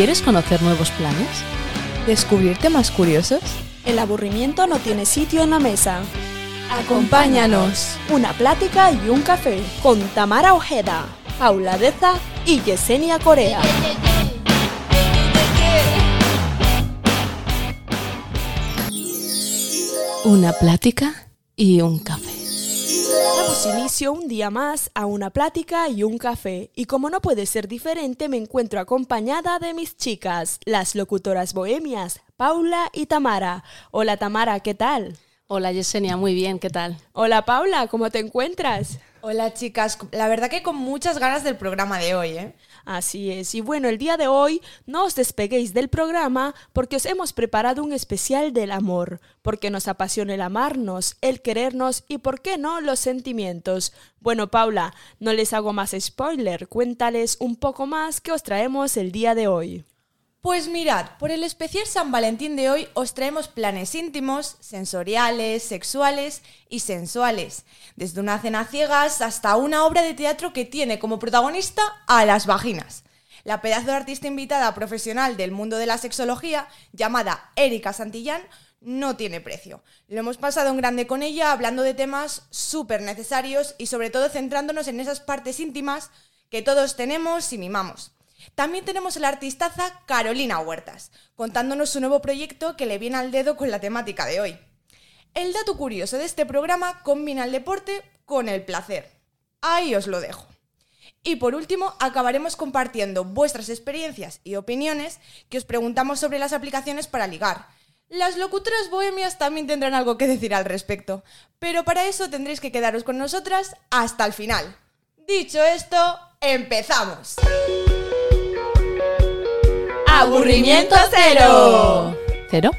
¿Quieres conocer nuevos planes? ¿Descubrir temas curiosos? El aburrimiento no tiene sitio en la mesa. Acompáñanos. Una plática y un café con Tamara Ojeda, Paula Deza y Yesenia Corea. Una plática y un café. Damos inicio un día más a una plática y un café. Y como no puede ser diferente, me encuentro acompañada de mis chicas, las locutoras bohemias, Paula y Tamara. Hola Tamara, ¿qué tal? Hola Yesenia, muy bien, ¿qué tal? Hola Paula, ¿cómo te encuentras? Hola chicas, la verdad que con muchas ganas del programa de hoy, ¿eh? Así es, y bueno, el día de hoy no os despeguéis del programa porque os hemos preparado un especial del amor, porque nos apasiona el amarnos, el querernos y, por qué no, los sentimientos. Bueno, Paula, no les hago más spoiler, cuéntales un poco más que os traemos el día de hoy. Pues mirad, por el especial San Valentín de hoy os traemos planes íntimos, sensoriales, sexuales y sensuales, desde una cena ciegas hasta una obra de teatro que tiene como protagonista a las vaginas. La pedazo de artista invitada profesional del mundo de la sexología, llamada Erika Santillán, no tiene precio. Lo hemos pasado en grande con ella hablando de temas súper necesarios y sobre todo centrándonos en esas partes íntimas que todos tenemos y mimamos. También tenemos a la artistaza Carolina Huertas, contándonos su nuevo proyecto que le viene al dedo con la temática de hoy. El dato curioso de este programa combina el deporte con el placer. Ahí os lo dejo. Y por último, acabaremos compartiendo vuestras experiencias y opiniones que os preguntamos sobre las aplicaciones para ligar. Las locutoras bohemias también tendrán algo que decir al respecto, pero para eso tendréis que quedaros con nosotras hasta el final. Dicho esto, empezamos. ¡Aburrimiento cero! ¿Cero?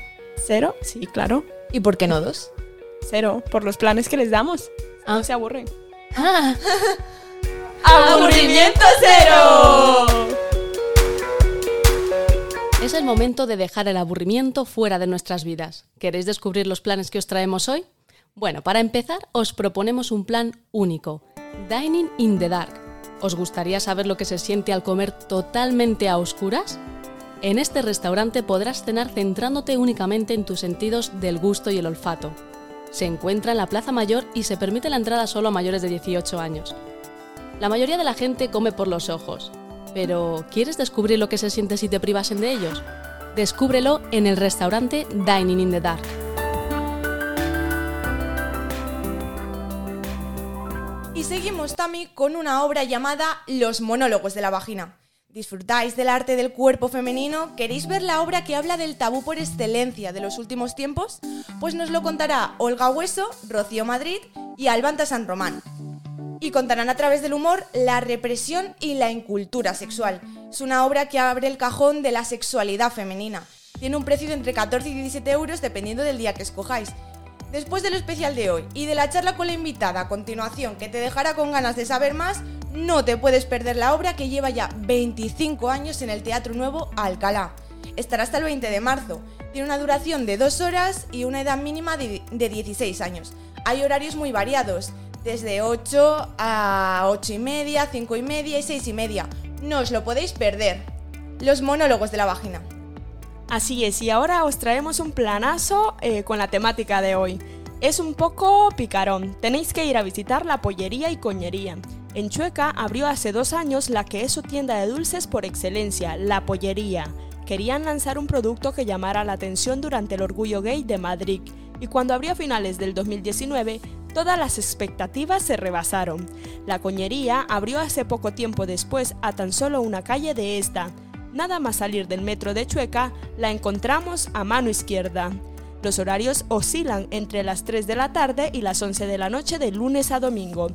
¿Cero? Sí, claro. ¿Y por qué no dos? Cero, por los planes que les damos. Ah. No se aburren. Ah, ¡Aburrimiento cero! es el momento de dejar el aburrimiento fuera de nuestras vidas. ¿Queréis descubrir los planes que os traemos hoy? Bueno, para empezar, os proponemos un plan único: Dining in the Dark. ¿Os gustaría saber lo que se siente al comer totalmente a oscuras? En este restaurante podrás cenar centrándote únicamente en tus sentidos del gusto y el olfato. Se encuentra en la Plaza Mayor y se permite la entrada solo a mayores de 18 años. La mayoría de la gente come por los ojos, pero ¿quieres descubrir lo que se siente si te privasen de ellos? Descúbrelo en el restaurante Dining in the Dark. Y seguimos, Tami, con una obra llamada Los monólogos de la vagina. ¿Disfrutáis del arte del cuerpo femenino? ¿Queréis ver la obra que habla del tabú por excelencia de los últimos tiempos? Pues nos lo contará Olga Hueso, Rocío Madrid y Albanta San Román. Y contarán a través del humor la represión y la incultura sexual. Es una obra que abre el cajón de la sexualidad femenina. Tiene un precio de entre 14 y 17 euros dependiendo del día que escojáis. Después del especial de hoy y de la charla con la invitada a continuación que te dejará con ganas de saber más, no te puedes perder la obra que lleva ya 25 años en el Teatro Nuevo Alcalá. Estará hasta el 20 de marzo. Tiene una duración de 2 horas y una edad mínima de, de 16 años. Hay horarios muy variados, desde 8 a 8 y media, 5 y media y 6 y media. No os lo podéis perder. Los monólogos de la vagina. Así es, y ahora os traemos un planazo eh, con la temática de hoy. Es un poco picarón, tenéis que ir a visitar la pollería y coñería. En Chueca abrió hace dos años la que es su tienda de dulces por excelencia, la pollería. Querían lanzar un producto que llamara la atención durante el Orgullo Gay de Madrid, y cuando abrió a finales del 2019, todas las expectativas se rebasaron. La coñería abrió hace poco tiempo después a tan solo una calle de esta. Nada más salir del metro de Chueca, la encontramos a mano izquierda. Los horarios oscilan entre las 3 de la tarde y las 11 de la noche de lunes a domingo.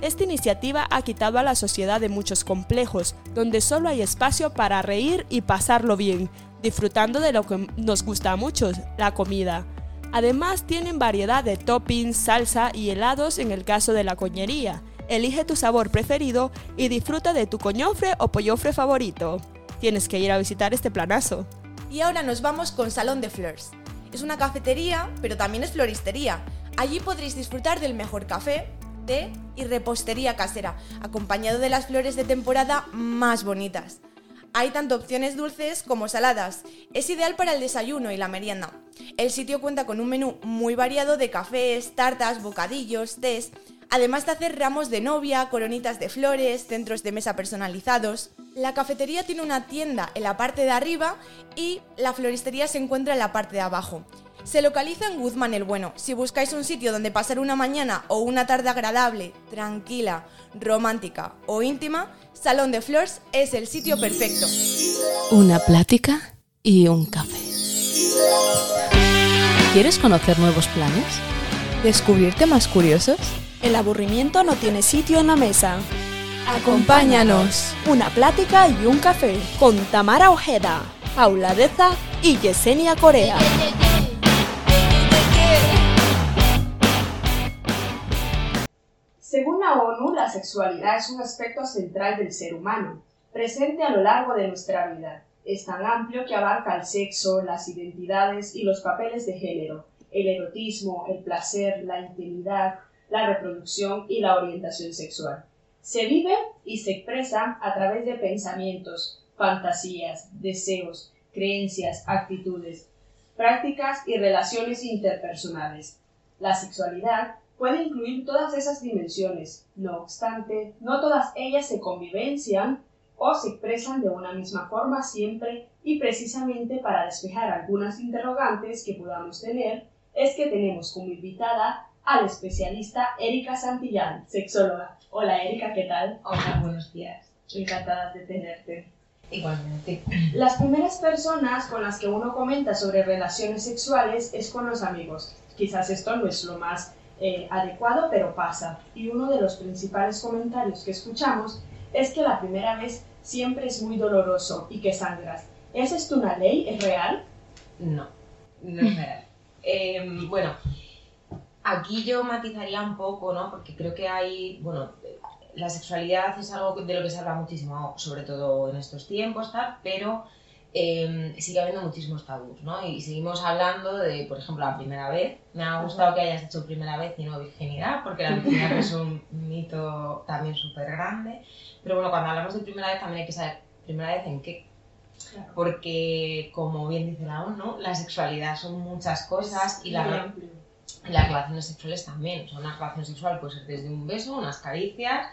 Esta iniciativa ha quitado a la sociedad de muchos complejos, donde solo hay espacio para reír y pasarlo bien, disfrutando de lo que nos gusta a muchos, la comida. Además tienen variedad de toppings, salsa y helados en el caso de la coñería. Elige tu sabor preferido y disfruta de tu coñofre o pollofre favorito. Tienes que ir a visitar este planazo. Y ahora nos vamos con Salón de Fleurs. Es una cafetería, pero también es floristería. Allí podréis disfrutar del mejor café, té y repostería casera, acompañado de las flores de temporada más bonitas. Hay tanto opciones dulces como saladas. Es ideal para el desayuno y la merienda. El sitio cuenta con un menú muy variado de cafés, tartas, bocadillos, tés, además de hacer ramos de novia, coronitas de flores, centros de mesa personalizados. La cafetería tiene una tienda en la parte de arriba y la floristería se encuentra en la parte de abajo. Se localiza en Guzmán el Bueno. Si buscáis un sitio donde pasar una mañana o una tarde agradable, tranquila, romántica o íntima, Salón de Flores es el sitio perfecto. Una plática y un café. ¿Quieres conocer nuevos planes? ¿Descubrir temas curiosos? El aburrimiento no tiene sitio en la mesa. Acompáñanos. Una plática y un café con Tamara Ojeda, Paula Deza y Yesenia Corea. Según la ONU, la sexualidad es un aspecto central del ser humano, presente a lo largo de nuestra vida. Es tan amplio que abarca el sexo, las identidades y los papeles de género, el erotismo, el placer, la intimidad, la reproducción y la orientación sexual. Se vive y se expresa a través de pensamientos, fantasías, deseos, creencias, actitudes, prácticas y relaciones interpersonales. La sexualidad puede incluir todas esas dimensiones. No obstante, no todas ellas se convivencian o se expresan de una misma forma siempre y precisamente para despejar algunas interrogantes que podamos tener, es que tenemos como invitada a la especialista Erika Santillán, sexóloga. Hola Erika, ¿qué tal? Hola, buenos días. Encantada de tenerte. Igualmente. Las primeras personas con las que uno comenta sobre relaciones sexuales es con los amigos. Quizás esto no es lo más eh, adecuado, pero pasa. Y uno de los principales comentarios que escuchamos es que la primera vez siempre es muy doloroso y que sangras. ¿Es esto una ley? ¿Es real? No, no es real. Em, bueno, aquí yo matizaría un poco, ¿no? Porque creo que hay, bueno, la sexualidad es algo de lo que se habla muchísimo, sobre todo en estos tiempos, tal, pero eh, sigue habiendo muchísimos tabús, ¿no? Y seguimos hablando de, por ejemplo, la primera vez. Me ha gustado que hayas hecho primera vez y no virginidad, porque la virginidad es un mito también súper grande. Pero bueno, cuando hablamos de primera vez también hay que saber, primera vez en qué. Porque, como bien dice la ONU, la sexualidad son muchas cosas y la, las relaciones sexuales también. O sea, una relación sexual puede ser desde un beso, unas caricias.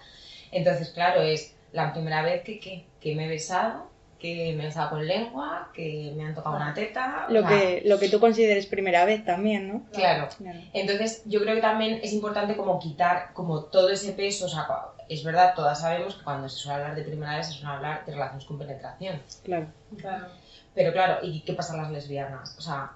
Entonces, claro, es la primera vez que, que, que me he besado que me he besado con lengua, que me han tocado una teta. Lo, que, lo que tú consideres primera vez también, ¿no? Claro. Entonces, yo creo que también es importante como quitar como todo ese peso, o sea, es verdad, todas sabemos que cuando se suele hablar de primera vez se suele hablar de relaciones con penetración. Claro. Claro. Pero claro, ¿y qué pasa con las lesbianas? O sea,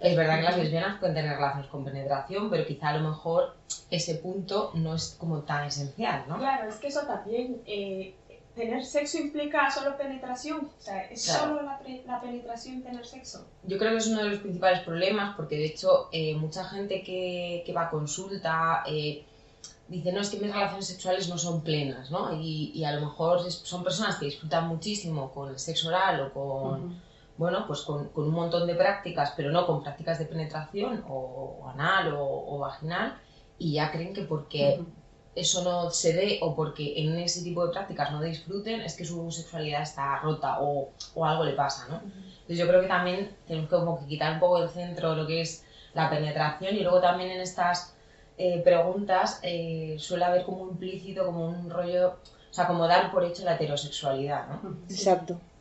es verdad que las lesbianas pueden tener relaciones con penetración, pero quizá a lo mejor ese punto no es como tan esencial, ¿no? Claro, es que eso también... Eh tener sexo implica solo penetración. O sea, ¿es solo la, la, penetración tener sexo? Yo creo que es uno de los principales problemas porque de hecho eh, mucha gente que, que, va a consulta eh, dice, no, es que mis relaciones sexuales no son plenas, ¿no? Y, y, a lo mejor son personas que disfrutan muchísimo con el sexo oral o con... Bueno, pues con, con, un montón de prácticas, pero no con prácticas de penetración o, o anal o, o, vaginal, y ya creen que porque eso no se dé o porque en ese tipo de prácticas no disfruten, es que su sexualidad está rota o, o algo le pasa, ¿no? Entonces yo creo que también tenemos que, como que quitar un poco del centro lo que es la penetración y luego también en estas eh, preguntas eh, suele haber como implícito, como un rollo, o sea, como dar por hecho la heterosexualidad, ¿no? Exacto. Sí.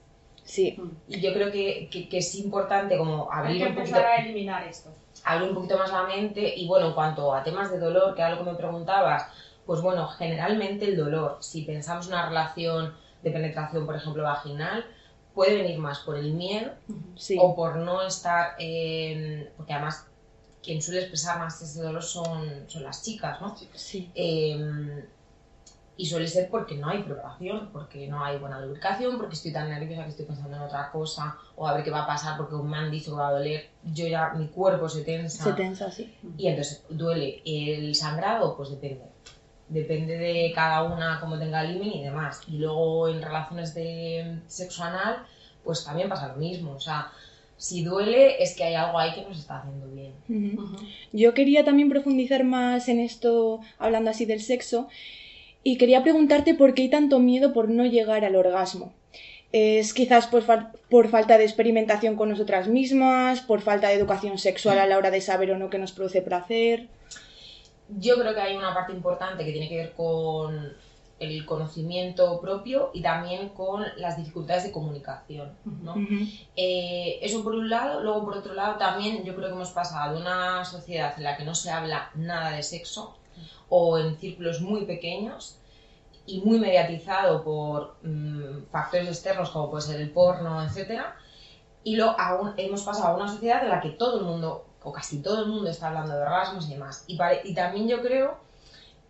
Y yo creo que, que, que es importante como abrir Hay que un poquito, a eliminar esto. abrir un poquito más la mente y bueno, en cuanto a temas de dolor, que era lo que me preguntabas, pues bueno, generalmente el dolor, si pensamos una relación de penetración, por ejemplo, vaginal, puede venir más por el miedo Sí. o por no estar, eh, porque además quien suele expresar más ese dolor son, son las chicas, ¿no? Sí. Eh, y suele ser porque no hay preparación, porque no hay buena lubricación, porque estoy tan nerviosa que estoy pensando en otra cosa, o a ver qué va a pasar porque me han dicho que va a doler, yo ya, mi cuerpo se tensa. Se tensa, sí. Y entonces, ¿duele el sangrado? Pues depende. Depende de cada una cómo tenga el límite y demás. Y luego en relaciones de sexo anal, pues también pasa lo mismo. O sea, si duele es que hay algo ahí que no se está haciendo bien. Yo quería también profundizar más en esto, hablando así del sexo, y quería preguntarte por qué hay tanto miedo por no llegar al orgasmo. Es quizás por, por, falta de experimentación con nosotras mismas, por falta de educación sexual a la hora de saber o no qué nos produce placer. Yo creo que hay una parte importante que tiene que ver con el conocimiento propio y también con las dificultades de comunicación. ¿no? Eh, eso por un lado, luego por otro lado también yo creo que hemos pasado de una sociedad en la que no se habla nada de sexo o en círculos muy pequeños y muy mediatizado por mm, factores externos como puede ser el porno, etc. Y lo, aún, hemos pasado a una sociedad en la que todo el mundo, o casi todo el mundo, está hablando de orgasmos y demás. Y, y también yo creo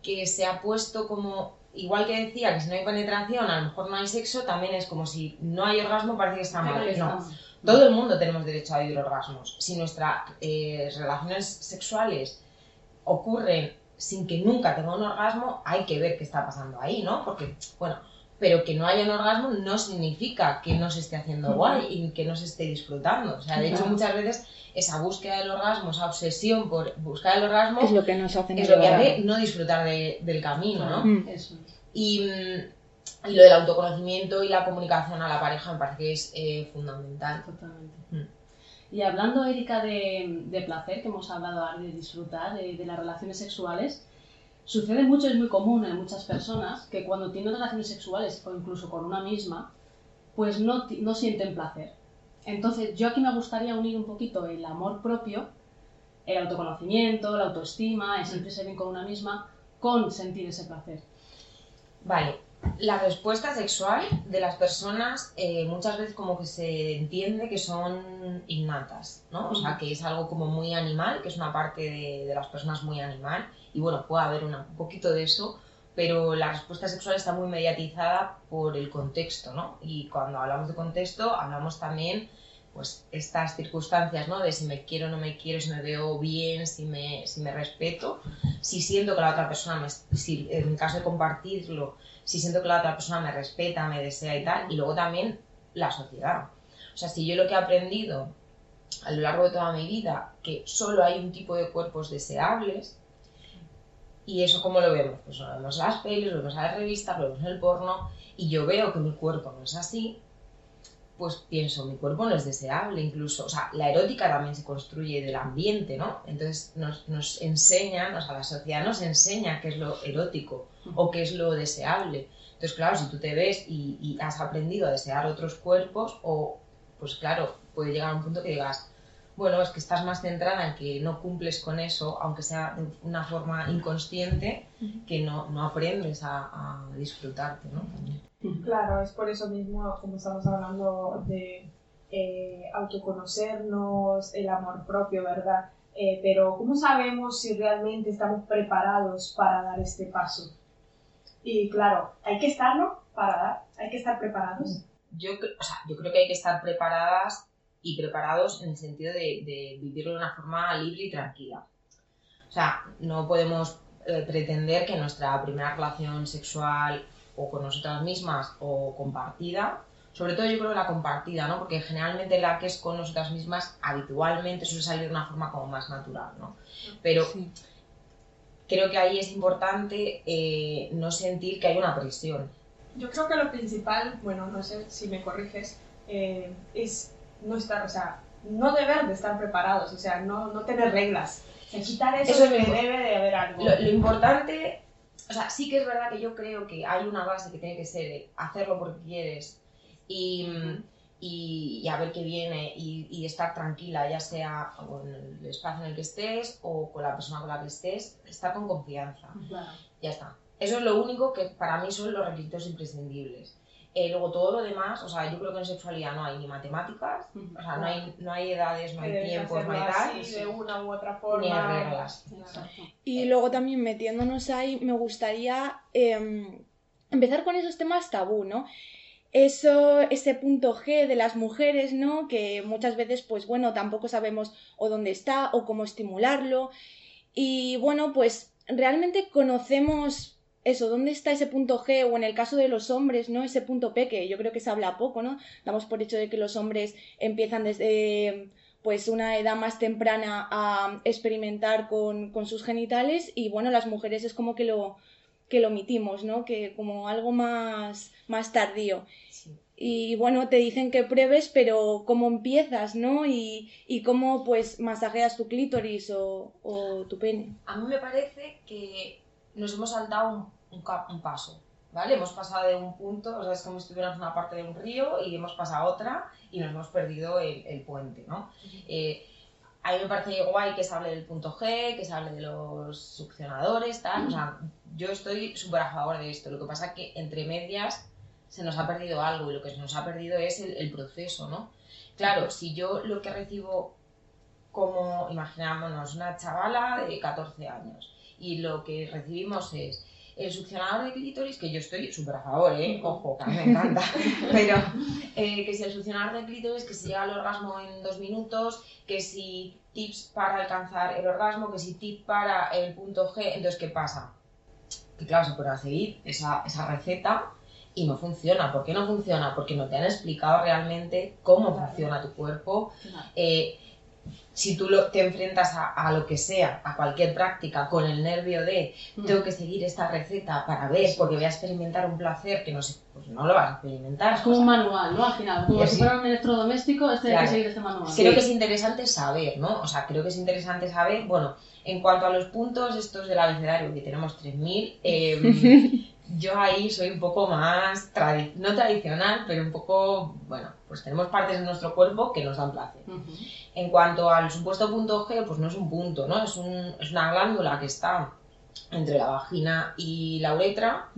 que se ha puesto como igual que decía que si no hay penetración, a lo mejor no hay sexo, también es como si no hay orgasmo, parece que está mal. No. Todo el mundo tenemos derecho a vivir orgasmos. Si nuestras eh, relaciones sexuales ocurren sin que nunca tenga un orgasmo, hay que ver qué está pasando ahí, ¿no? Porque, bueno, pero que no haya un orgasmo no significa que no se esté haciendo guay y que no se esté disfrutando. O sea, de hecho, muchas veces esa búsqueda del orgasmo, esa obsesión por buscar el orgasmo, es lo que nos hace, es lo que hace no disfrutar del camino, ¿no? Mm. Y, y, lo del autoconocimiento y la comunicación a la pareja me parece que es eh, fundamental. Totalmente. Mm. Y hablando, Erika, de, placer, que hemos hablado ahora de disfrutar de, de las relaciones sexuales, sucede mucho, es muy común en muchas personas que cuando tienen relaciones sexuales o incluso con una misma, pues no, no sienten placer entonces, yo aquí me gustaría unir un poquito el amor propio, el autoconocimiento, la autoestima, el sentirse bien con una misma, con sentir ese placer. Vale, la respuesta sexual de las personas eh, muchas veces como que se entiende que son innatas, ¿no? O sea, que es algo como muy animal, que es una parte de, las personas muy animal, y bueno, puede haber un poquito de eso, pero la respuesta sexual está muy mediatizada por el contexto, ¿no? Y cuando hablamos de contexto, hablamos también, pues, estas circunstancias, ¿no? De si me quiero o no me quiero, si me veo bien, si me, si me respeto, si siento que la otra persona, me, si en caso de compartirlo, si siento que la otra persona me respeta, me desea y tal, y luego también la sociedad. O sea, si yo lo que he aprendido a lo largo de toda mi vida, que solo hay un tipo de cuerpos deseables, y eso, ¿cómo lo vemos? Pues lo vemos en las pelis, lo vemos en las revistas, lo vemos en el porno, y yo veo que mi cuerpo no es así, pues pienso, mi cuerpo no es deseable incluso. O sea, la erótica también se construye del ambiente, ¿no? Entonces nos, nos enseñan, o sea, la sociedad nos enseña qué es lo erótico o qué es lo deseable. Entonces, claro, si tú te ves y, y has aprendido a desear otros cuerpos, o pues claro, puede llegar a un punto que digas, bueno, es que estás más centrada en que no cumples con eso, aunque sea de una forma inconsciente, que no, no aprendes a, a, disfrutarte, ¿no? Claro, es por eso mismo, como estamos hablando de eh, autoconocernos, el amor propio, ¿verdad? Eh, pero ¿cómo sabemos si realmente estamos preparados para dar este paso? Y claro, hay que estarlo para dar, hay que estar preparados. Yo, o sea, yo creo que hay que estar preparadas y preparados en el sentido de, vivirlo de una forma libre y tranquila. O sea, no podemos eh, pretender que nuestra primera relación sexual o con nosotras mismas o compartida, sobre todo yo creo la compartida, ¿no? Porque generalmente la que es con nosotras mismas habitualmente suele salir de una forma como más natural, ¿no? Pero creo que ahí es importante eh, no sentir que hay una presión. Yo creo que lo principal, bueno, no sé si me corriges, eh, es no estar, o sea, no deber de estar preparados, o sea, no, no tener reglas. quitar eso, eso es que debe de haber algo. Lo, importante, o sea, sí que es verdad que yo creo que hay una base que tiene que ser hacerlo porque quieres y, y, a ver qué viene y, y, estar tranquila, ya sea en el espacio en el que estés o con la persona con la que estés, estar con confianza. Ya está. Eso es lo único que para mí son los requisitos imprescindibles. Eh, luego todo lo demás, o sea, yo creo que en sexualidad no hay ni matemáticas, o sea, no hay, no hay edades, no hay tiempos, no hay de una u otra forma. Ni hay reglas. Y luego también metiéndonos ahí, me gustaría eh, empezar con esos temas tabú, ¿no? Eso, ese punto G de las mujeres, ¿no? Que muchas veces, pues bueno, tampoco sabemos o dónde está o cómo estimularlo. Y bueno, pues realmente conocemos eso, ¿dónde está ese punto G? O en el caso de los hombres, ¿no? Ese punto P, que yo creo que se habla poco, ¿no? Damos por hecho de que los hombres empiezan desde pues una edad más temprana a experimentar con, sus genitales y bueno, las mujeres es como que lo, que lo omitimos, ¿no? Que como algo más, más tardío. y bueno, te dicen que pruebes, pero cómo empiezas, ¿no? Y, y cómo pues masajeas tu clítoris o, o, tu pene. A mí me parece que nos hemos saltado un, un, paso, ¿vale? Hemos pasado de un punto, o sea, es como si estuviéramos en una parte de un río y hemos pasado a otra y nos hemos perdido el, el puente, ¿no? eh, a mí me parece guay que se hable del punto G, que se hable de los succionadores, tal. O sea, yo estoy súper a favor de esto. Lo que pasa es que entre medias se nos ha perdido algo y lo que se nos ha perdido es el, proceso, ¿no? Claro, si yo lo que recibo como, imaginámonos, una chavala de 14 años y lo que recibimos es el succionador de clítoris, que yo estoy súper a favor, ¿eh? Ojo, que me encanta, pero eh, que si el succionador de clítoris, que si llega al orgasmo en dos minutos, que si tips para alcanzar el orgasmo, que si tips para el punto G, entonces, ¿qué pasa? Que claro, se puede seguir esa, esa receta y no funciona. ¿Por qué no funciona? Porque no te han explicado realmente cómo funciona tu cuerpo. Eh, si tú lo, te enfrentas a, lo que sea, a cualquier práctica, con el nervio de mm. tengo que seguir esta receta para ver, porque voy a experimentar un placer que no sé, pues no lo vas a experimentar. Es como un manual, ¿no? Al final, como si fuera un electrodoméstico, este hay que seguir este manual. Creo que es interesante saber, ¿no? O sea, creo que es interesante saber, bueno, en cuanto a los puntos estos del abecedario, que tenemos 3.000, eh, yo ahí soy un poco más, no tradicional, pero un poco, bueno, pues tenemos partes de nuestro cuerpo que nos dan placer. En cuanto al supuesto punto G, pues no es un punto, ¿no? Es, un, es una glándula que está entre la vagina y la uretra,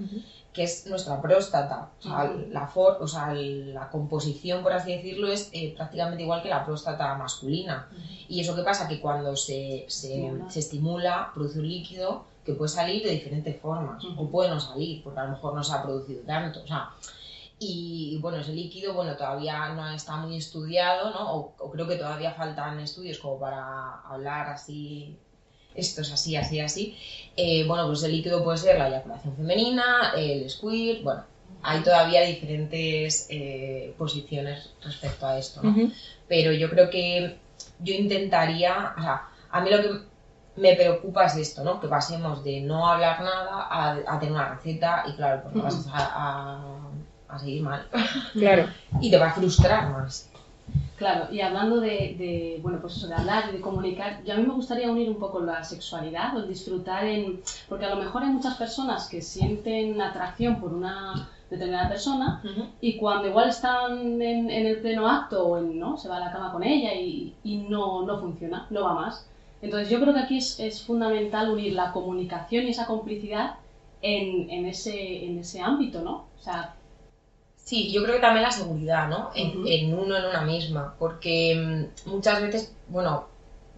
que es nuestra próstata. O sea, la, o sea, la composición, por así decirlo, es eh, prácticamente igual que la próstata masculina. Y eso que pasa que cuando se, se, se estimula, produce un líquido que puede salir de diferentes formas, o puede no salir, porque a lo mejor no se ha producido tanto. O sea, y bueno, ese líquido, bueno, todavía no está muy estudiado, ¿no? O, creo que todavía faltan estudios como para hablar así, esto es así, así, así. Eh, bueno, pues el líquido puede ser la eyaculación femenina, el squirt, bueno, hay todavía diferentes eh, posiciones respecto a esto, ¿no? Pero yo creo que yo intentaría, o sea, a mí lo que me preocupa es esto, ¿no? Que pasemos de no hablar nada a, tener una receta y claro, pues vas a, seguir mal. Claro. y te va a frustrar más. Claro, y hablando de, bueno, pues eso, de hablar y de comunicar, yo a mí me gustaría unir un poco la sexualidad o el disfrutar en... Porque a lo mejor hay muchas personas que sienten atracción por una determinada persona y cuando igual están en, el pleno acto o en, ¿no? se va a la cama con ella y, y no, no funciona, no va más. Entonces yo creo que aquí es, fundamental unir la comunicación y esa complicidad en, en, ese, en ese ámbito, ¿no? O sea, Sí, yo creo que también la seguridad, ¿no? En, uno, en una misma, porque mm, muchas veces, bueno,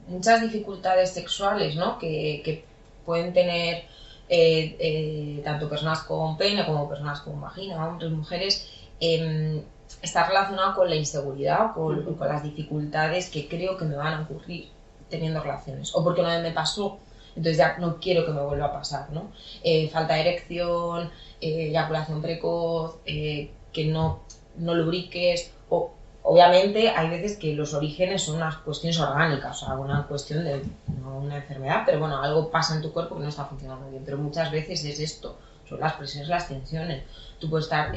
muchas dificultades sexuales, ¿no? Que, que pueden tener eh, eh, tanto personas con pene como personas con vagina, hombres, mujeres, eh, está relacionado con la inseguridad o con, con, las dificultades que creo que me van a ocurrir teniendo relaciones, o porque una vez me pasó, entonces ya no quiero que me vuelva a pasar, ¿no? Eh, falta de erección, eh, eyaculación precoz, eh, que no, no lubriques, o obviamente hay veces que los orígenes son unas cuestiones orgánicas, o sea, una cuestión de no una enfermedad, pero bueno, algo pasa en tu cuerpo que no está funcionando bien, pero muchas veces es esto, son las presiones, las tensiones. Tú puedes estar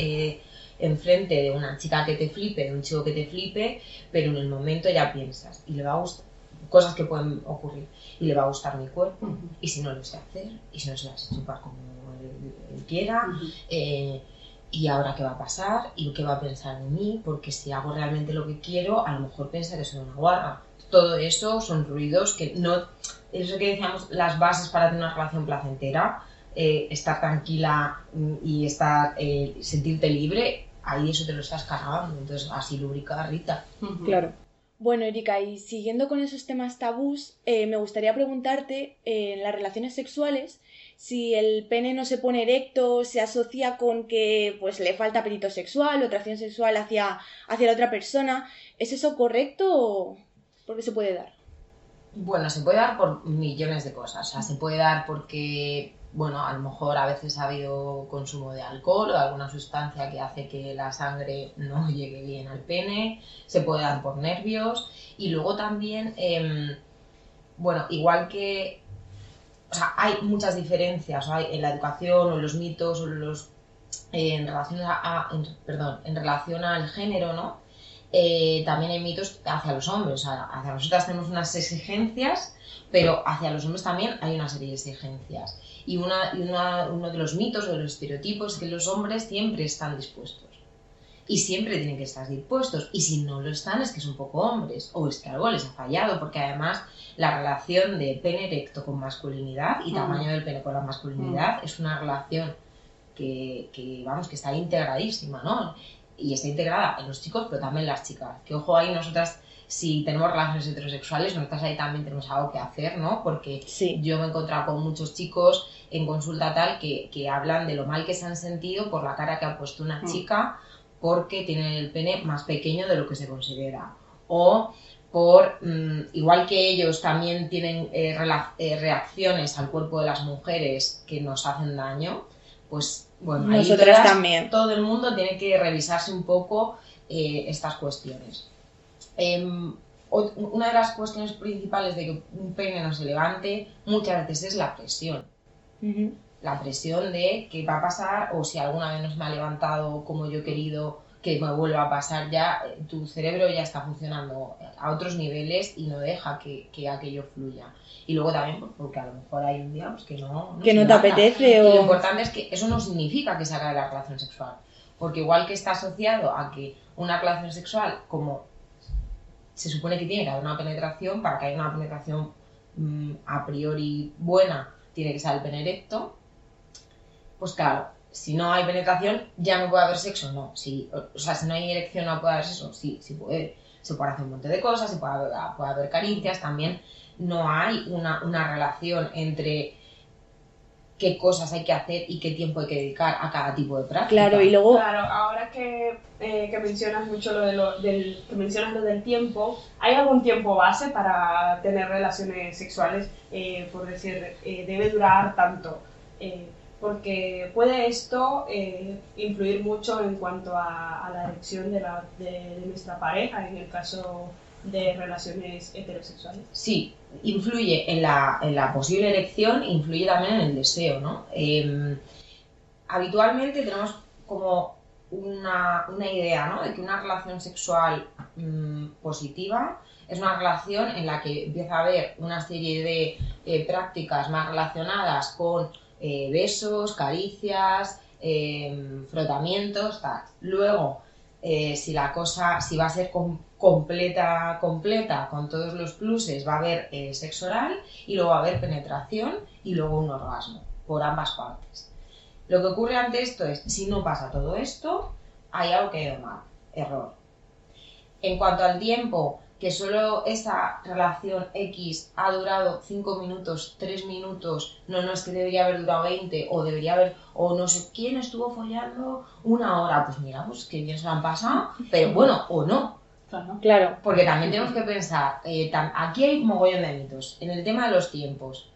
enfrente de una chica que te flipe, de un chico que te flipe, pero en el momento ya piensas y le va a gustar cosas que pueden ocurrir. Y le va a gustar mi cuerpo, y si no lo sé hacer, y si no se las chupar como él, quiera, eh, y ahora qué va a pasar, y qué va a pensar de mí, porque si hago realmente lo que quiero, a lo mejor piensa que soy una guarra. Todo eso son ruidos que no... Eso que decíamos, las bases para tener una relación placentera, eh, estar tranquila mm, y estar, eh, sentirte libre, ahí eso te lo estás cargando. Entonces, así lubrica Rita. Claro. Bueno, Erika, y siguiendo con esos temas tabús, eh, me gustaría preguntarte eh, en las relaciones sexuales si el pene no se pone erecto, se asocia con que pues le falta apetito sexual o atracción sexual hacia, hacia la otra persona. ¿Es eso correcto o por qué se puede dar? Bueno, se puede dar por millones de cosas. O sea, se puede dar porque bueno, a lo mejor a veces ha habido consumo de alcohol o alguna sustancia que hace que la sangre no llegue bien al pene, se puede dar por nervios y luego también, em, bueno, igual que, o sea, hay muchas diferencias en la educación o en los mitos o los en relación a, perdón, en relación al género, ¿no? Eh, también hay mitos hacia los hombres. O sea, hacia nosotras tenemos unas exigencias, pero hacia los hombres también hay una serie de exigencias. Y, una, una, uno de los mitos o de los estereotipos es que los hombres siempre están dispuestos. Y siempre tienen que estar dispuestos. Y si no lo están, es que son poco hombres. O es que algo les ha fallado. Porque además la relación de pene erecto con masculinidad y mm. tamaño del pene con la masculinidad mm. es una relación que, que, vamos, que está integradísima, ¿no? Y está integrada en los chicos, pero también en las chicas. Que ojo ahí, nosotras, si tenemos relaciones heterosexuales, nosotras ahí también tenemos algo que hacer, ¿no? Porque yo me he encontrado con muchos chicos en consulta tal que, que, hablan de lo mal que se han sentido por la cara que ha puesto una mm. chica porque tienen el pene más pequeño de lo que se considera. O por, mm, igual que ellos también tienen eh, eh, reacciones al cuerpo de las mujeres que nos hacen daño, pues bueno, Nosotras también. todo el mundo tiene que revisarse un poco eh, estas cuestiones. Em, una de las cuestiones principales de que un pene no se levante muchas veces es la presión. La presión de qué va a pasar o si alguna vez no se me ha levantado como yo he querido que me vuelva a pasar ya, eh, tu cerebro ya está funcionando a otros niveles y no deja que, que aquello fluya. Y luego también pues, porque a lo mejor hay un día pues, que no, que no te apetece. O... lo importante es que eso no significa que se haga la relación sexual. Porque igual que está asociado a que una relación sexual, como se supone que tiene que haber una penetración, para que haya una penetración mm, a priori buena, tiene que ser el pene erecto, pues claro, si no hay penetración, ya no puede haber sexo, no. Si, o sea, si no hay erección, no puede haber sexo, sí, sí puede. Se puede hacer un montón de cosas, se puede haber, puede haber caricias, también no hay una, una, relación entre qué cosas hay que hacer y qué tiempo hay que dedicar a cada tipo de práctica. Claro, y luego... Claro, ahora que, eh, que mencionas mucho lo, de lo, del, que mencionas lo del tiempo, ¿hay algún tiempo base para tener relaciones sexuales? Eh, por decir, eh, debe durar tanto porque puede esto eh, influir mucho en cuanto a, la elección de, nuestra pareja en el caso de relaciones heterosexuales. Sí, influye en la, en la posible elección, influye también en el deseo, ¿no? Em, habitualmente tenemos como una, una, idea, ¿no? De que una relación sexual mm, positiva es una relación en la que empieza a haber una serie de eh, prácticas más relacionadas con eh, besos, caricias, em, frotamientos, tal. Luego, eh, si la cosa, si va a ser completa, completa, con todos los pluses, va a haber eh, sexo oral y luego va a haber penetración y luego un orgasmo por ambas partes. Lo que ocurre ante esto es, si no pasa todo esto, hay algo que ha ido mal, error. En cuanto al tiempo, que solo esa relación X ha durado 5 minutos, 3 minutos, no, no es que debería haber durado 20 o debería haber, o no sé quién estuvo follando una hora, pues mira, pues que bien se lo han pasado, pero bueno, o no. Claro. Porque también tenemos que pensar, eh, aquí hay mogollón de mitos, en el tema de los tiempos.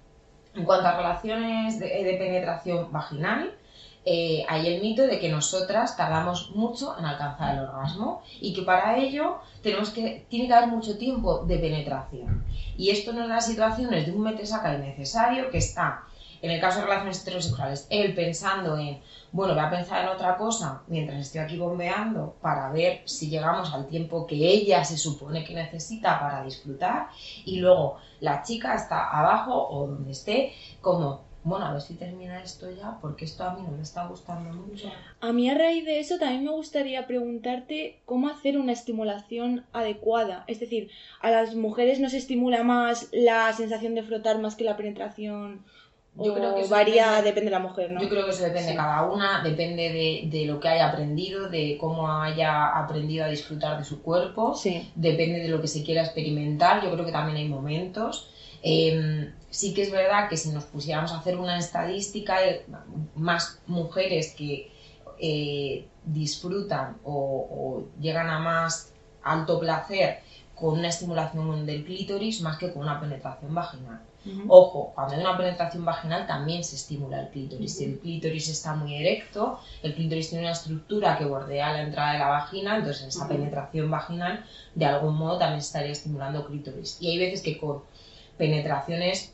En cuanto a relaciones de penetración vaginal, eh, hay el mito de que nosotras tardamos mucho en alcanzar el orgasmo y que para ello tenemos que, tiene que haber mucho tiempo de penetración. Y esto nos da situaciones de un saca innecesario que está, en el caso de relaciones heterosexuales, él pensando en, bueno, voy a pensar en otra cosa mientras estoy aquí bombeando para ver si llegamos al tiempo que ella se supone que necesita para disfrutar y luego la chica está abajo o donde esté como bueno, a ver si termina esto ya, porque esto a mí no me está gustando mucho. A mí a raíz de eso también me gustaría preguntarte cómo hacer una estimulación adecuada. Es decir, a las mujeres nos estimula más la sensación de frotar más que la penetración. Yo creo que varía, depende, de la mujer, ¿no? Yo creo que eso depende de cada una, depende de, de, lo que haya aprendido, de cómo haya aprendido a disfrutar de su cuerpo, sí. depende de lo que se quiera experimentar. Yo creo que también hay momentos. Eh, sí que es verdad que si nos pusiéramos a hacer una estadística, más mujeres que eh, disfrutan o, llegan a más alto placer con una estimulación del clítoris más que con una penetración vaginal. Ojo, cuando hay una penetración vaginal también se estimula el clítoris. Si el clítoris está muy erecto, el clítoris tiene una estructura que bordea la entrada de la vagina, entonces en esa penetración vaginal de algún modo también estaría estimulando clítoris. Y hay veces que con penetraciones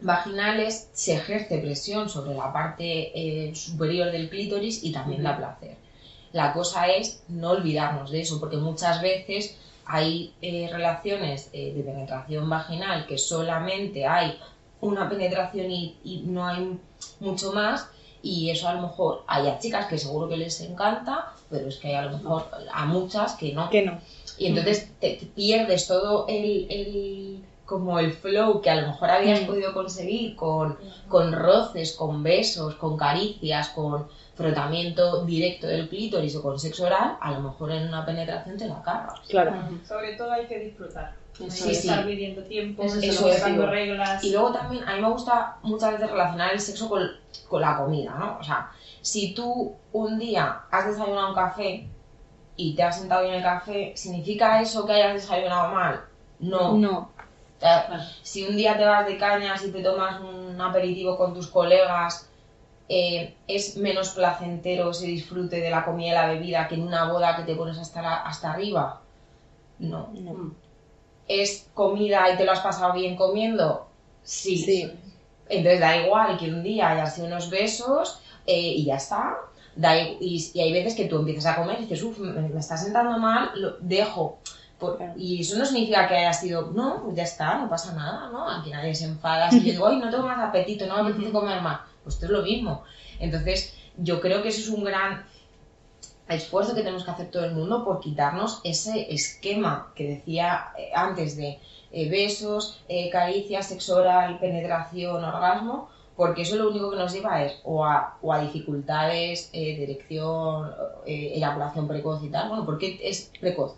vaginales se ejerce presión sobre la parte eh, superior del clítoris y también da placer. La cosa es no olvidarnos de eso, porque muchas veces hay eh, relaciones eh, de penetración vaginal que solamente hay una penetración y, y no hay mucho más, y eso a lo mejor hay a chicas que seguro que les encanta, pero es que hay a lo mejor a muchas que no. Que no. Y entonces te, pierdes todo el, el- como el flow que a lo mejor habías Mm. podido conseguir con, con roces, con besos, con caricias, con frotamiento directo del clítoris o con sexo oral, a lo mejor en una penetración te la cargas. Claro. Sobre todo hay que disfrutar. No hay Eso que es. estar Sí. midiendo tiempo, Eso es colocando objetivo. reglas. Y luego también a mí me gusta muchas veces relacionar el sexo con, con la comida, ¿no? O sea, si tú un día has desayunado un café y te has sentado bien el café, ¿significa eso que hayas desayunado mal? No. No. Sea, Claro. Si un día te vas de cañas y te tomas un aperitivo con tus colegas, eh, es menos placentero ese disfrute de la comida y la bebida que en una boda que te pones hasta, la- hasta arriba. No. No. ¿Es comida y te lo has pasado bien comiendo? Sí. Sí. Entonces da igual que un día hayas sido unos besos eh, y ya está. Da y hay veces que tú empiezas a comer y dices, uff, me, me está sentando mal, lo dejo. Por- Claro. Y eso no significa que haya sido, no, pues ya está, no pasa nada, ¿no? Aquí nadie se enfada. Si yo digo, ay, no tengo más apetito, no me apetece comer más, pues esto es lo mismo. Entonces, yo creo que eso es un gran esfuerzo que tenemos que hacer todo el mundo por quitarnos ese esquema que decía eh, antes de eh, besos, eh, caricias, sexo oral, penetración, orgasmo, porque eso lo único que nos lleva es o a, o a dificultades eh, eh, eyaculación precoz y tal. Bueno, porque es precoz.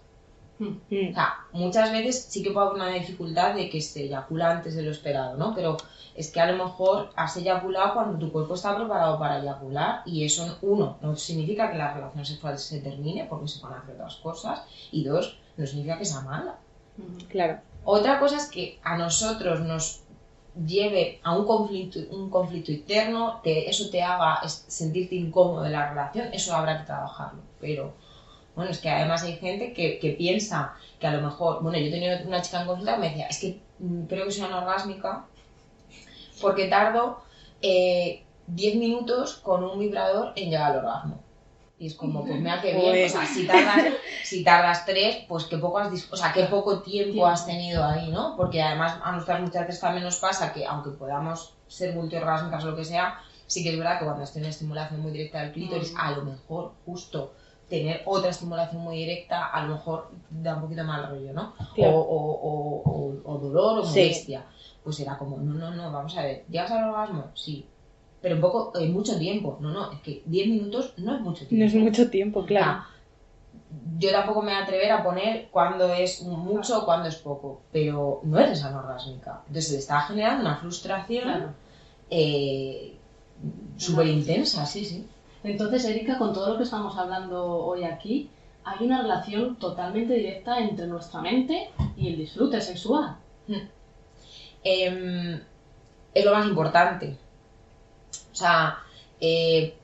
Mm. O sea, muchas veces sí que puede haber una dificultad de que se eyacula antes de lo esperado, ¿no? Pero es que a lo mejor has eyaculado cuando tu cuerpo está preparado para eyacular y eso, uno, no significa que la relación sexual se termine porque se van a hacer otras cosas y dos, no significa que sea mala. Claro. Otra cosa es que a nosotros nos lleve a un conflicto, un conflicto interno, te- eso te haga sentirte incómodo en la relación, eso habrá que trabajarlo. Pero bueno, es que además hay gente que, que piensa que a lo mejor, bueno, yo tenía una chica en consulta que me decía, es que mm, creo que soy anorgásmica porque tardo eh, 10 minutos con un vibrador en llegar al orgasmo. Y es como, pues mira qué bien, o sea, si tardas, si tardas tres, pues qué poco, has dis- o sea, qué poco tiempo has tenido ahí, ¿no? Porque además a nosotras muchas veces también nos pasa que aunque podamos ser multiorgásmicas o lo que sea, sí que es verdad que cuando estoy en estimulación muy directa del clítoris, Mm. a lo mejor justo tener otra estimulación muy directa, a lo mejor da un poquito mal rollo, ¿no? Claro. O, o- o- o- o dolor o Sí. molestia. Pues era como, no, no, no, vamos a ver, ¿llegas al orgasmo? Sí. Pero en poco, en mucho tiempo. No, no, es que 10 minutos no es mucho tiempo. No es mucho tiempo, claro. Ah, yo tampoco me voy a atrever a poner cuándo es mucho o cuándo es poco, pero no eres anorgásmica. Entonces le está generando una frustración Claro. eh, súper intensa, sí, sí. Entonces, Erika, con todo lo que estamos hablando hoy aquí, hay una relación totalmente directa entre nuestra mente y el disfrute sexual. Em, es lo más importante. O sea, eh,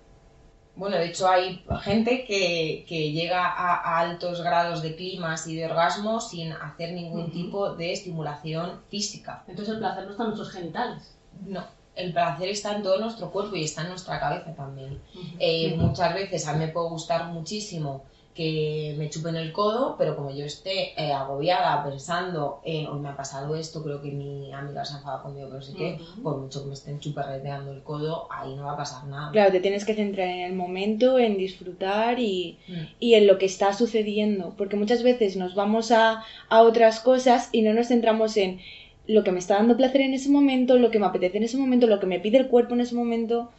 bueno, de hecho hay gente que, que llega a, a altos grados de climas y de orgasmo sin hacer ningún tipo de estimulación física. Entonces, el placer no está en nuestros genitales. No, el placer está en todo nuestro cuerpo y está en nuestra cabeza también. Eh, muchas veces a mí me puede gustar muchísimo que me chupen el codo, pero como yo esté eh, agobiada pensando en, hoy me ha pasado esto, creo que mi amiga se ha enfadado conmigo, pero sí que, por mucho que me estén chuperreteando el codo, ahí no va a pasar nada. Claro, te tienes que centrar en el momento, en disfrutar y, Mm. y en lo que está sucediendo. Porque muchas veces nos vamos a, a otras cosas y no nos centramos en lo que me está dando placer en ese momento, lo que me apetece en ese momento, lo que me pide el cuerpo en ese momento.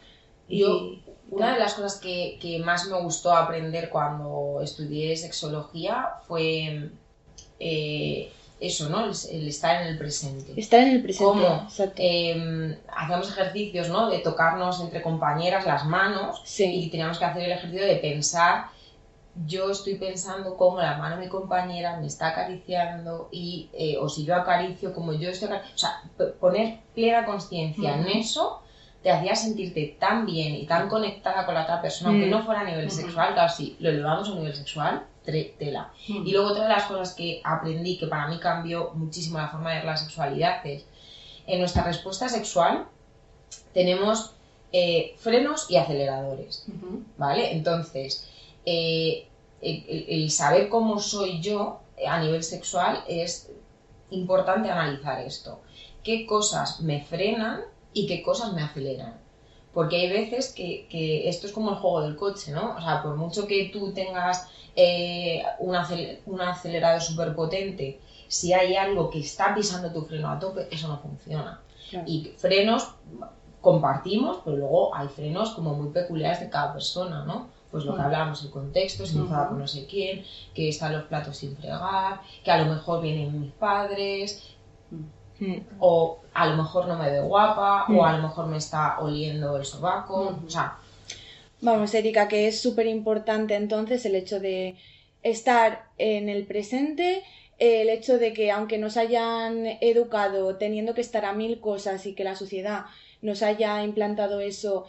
Y Yo- Una de las cosas que, que más me gustó aprender cuando estudié sexología fue eh, eso, ¿no? El, el estar en el presente. estar en el presente. ¿Cómo? Exacto. Eh, hacíamos ejercicios, ¿no? De tocarnos entre compañeras las manos y sí, teníamos que hacer el ejercicio de pensar. Yo estoy pensando cómo la mano de mi compañera me está acariciando y, eh, o si yo acaricio como yo estoy acariciando. O sea, poner plena conciencia en eso te hacía sentirte tan bien y tan conectada con la otra persona, aunque Mm. no fuera a nivel Ujú. sexual, claro, sí, lo elevamos a un nivel sexual, tela. Y luego otra de las cosas que aprendí, que para mí cambió muchísimo la forma de ver la sexualidad, es en nuestra respuesta sexual tenemos eh, frenos y aceleradores, ¿vale? Entonces, eh, el, saber cómo soy yo a nivel sexual es importante analizar esto. ¿Qué cosas me frenan y qué cosas me aceleran? Porque hay veces que, que esto es como el juego del coche, ¿no? O sea, por mucho que tú tengas eh, un, acel- un acelerador súper potente, si hay algo que está pisando tu freno a tope, eso no funciona. Claro. Y frenos compartimos, pero luego hay frenos como muy peculiares de cada persona, ¿no? Pues lo que hablábamos, el contexto, si me enfada con no sé quién, que están los platos sin fregar, que a lo mejor vienen mis padres, o a lo mejor no me ve guapa, o a lo mejor me está oliendo el sobaco, o sea, Vamos, Erika, que es súper importante entonces el hecho de estar en el presente, el hecho de que aunque nos hayan educado teniendo que estar a mil cosas y que la sociedad nos haya implantado eso,